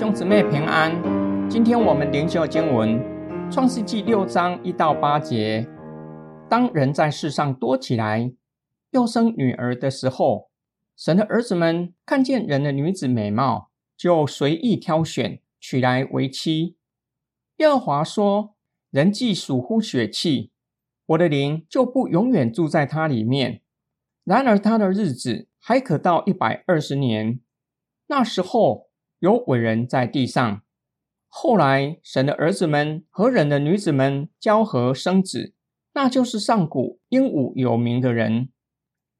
兄姊妹平安，今天我们灵修经文《创世纪》六章一到八节。当人在世上多起来，又生女儿的时候，神的儿子们看见人的女子美貌，就随意挑选，娶来为妻。耶和华说：“人既属乎血气，我的灵就不永远住在他里面。然而他的日子还可到一百二十年。那时候。”有伟人在地上。后来，神的儿子们和人的女子们交合生子，那就是上古英武有名的人。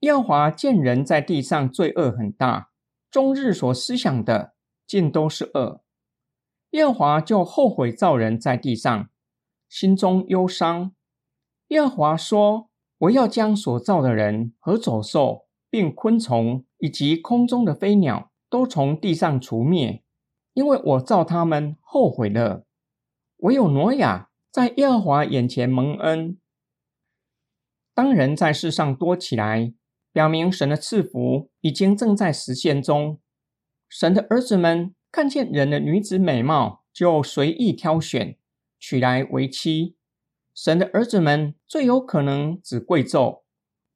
耶和华见人在地上罪恶很大，终日所思想的尽都是恶。耶和华就后悔造人在地上，心中忧伤。耶和华说：“我要将所造的人和走兽，并昆虫以及空中的飞鸟。”都从地上除灭，因为我造他们后悔了。唯有挪亚在耶和华眼前蒙恩。当人在世上多起来，表明神的赐福已经正在实现中。神的儿子们看见人的女子美貌，就随意挑选，娶来为妻。神的儿子们最有可能指贵胄，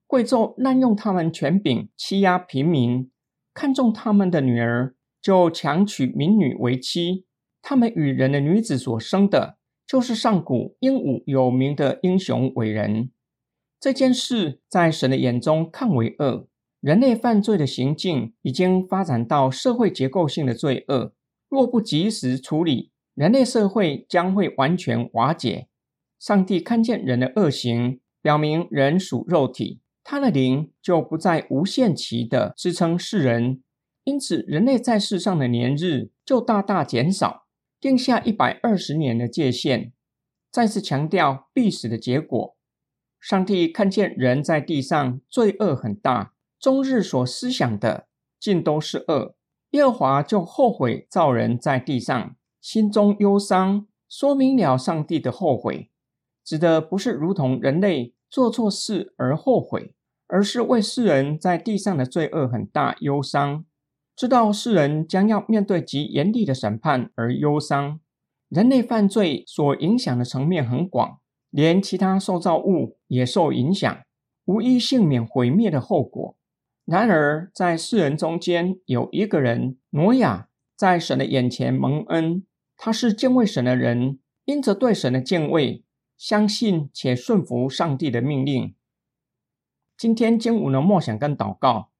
贵胄滥用他们权柄，欺压平民。看中他们的女儿，就强娶民女为妻。他们与人的女子所生的，就是上古英武有名的英雄伟人。这件事在神的眼中看为恶。人类犯罪的行径已经发展到社会结构性的罪恶，若不及时处理，人类社会将会完全瓦解。上帝看见人的恶行，表明人属肉体。他的灵就不再无限期的支撑世人，因此人类在世上的年日就大大减少，定下一百二十年的界限，再次强调必死的结果。上帝看见人在地上罪恶很大，终日所思想的尽都是恶，耶和华就后悔造人在地上，心中忧伤，说明了上帝的后悔，指的不是如同人类。做错事而后悔，而是为世人在地上的罪恶很大忧伤，知道世人将要面对极严厉的审判而忧伤。人类犯罪所影响的层面很广，连其他受造物也受影响，无一幸免毁灭的后果。然而，在世人中间有一个人，挪亚，在神的眼前蒙恩，他是敬畏神的人，因着对神的敬畏。相信且顺服上帝的命令。今天经文的默想跟祷告，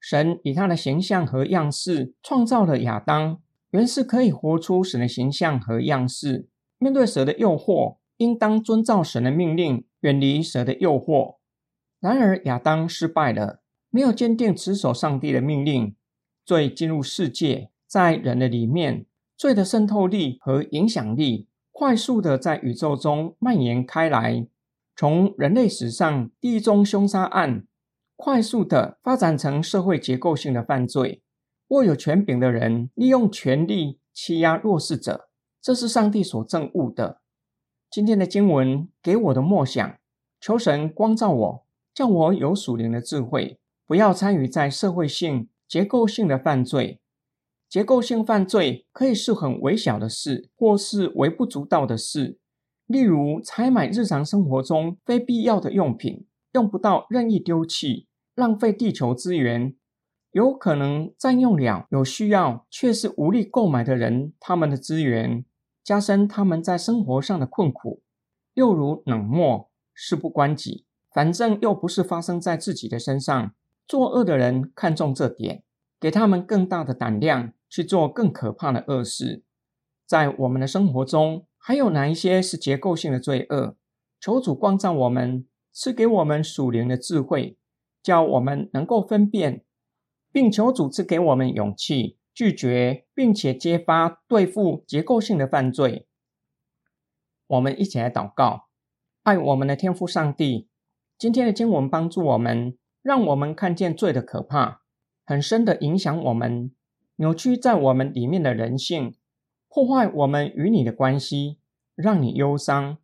神以他的形象和样式创造了亚当，原是可以活出神的形象和样式。面对蛇的诱惑，应当遵照神的命令，远离蛇的诱惑。然而亚当失败了，没有坚定持守上帝的命令，罪进入世界，在人的里面，罪的渗透力和影响力。快速的在宇宙中蔓延开来，从人类史上第一宗凶杀案，快速的发展成社会结构性的犯罪。握有权柄的人利用权力欺压弱势者，这是上帝所憎恶的。今天的经文给我的默想，求神光照我，叫我有属灵的智慧，不要参与在社会性结构性的犯罪。结构性犯罪可以是很微小的事，或是微不足道的事，例如采买日常生活中非必要的用品，用不到任意丢弃，浪费地球资源，有可能占用了有需要却是无力购买的人他们的资源，加深他们在生活上的困苦。又如冷漠、事不关己，反正又不是发生在自己的身上。作恶的人看重这点，给他们更大的胆量。去做更可怕的恶事。在我们的生活中，还有哪一些是结构性的罪恶？求主光照我们，赐给我们属灵的智慧，叫我们能够分辨，并求主赐给我们勇气，拒绝并且揭发对付结构性的犯罪。我们一起来祷告，爱我们的天父上帝。今天的经文帮助我们，让我们看见罪的可怕，很深的影响我们。扭曲在我们里面的人性，破坏我们与你的关系，让你忧伤。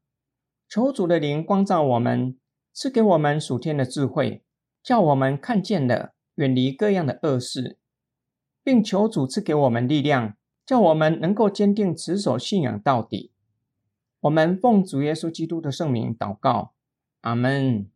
求主的灵光照我们，赐给我们属天的智慧，叫我们看见了，远离各样的恶事，并求主赐给我们力量，叫我们能够坚定持守信仰到底。我们奉主耶稣基督的圣名祷告，阿门。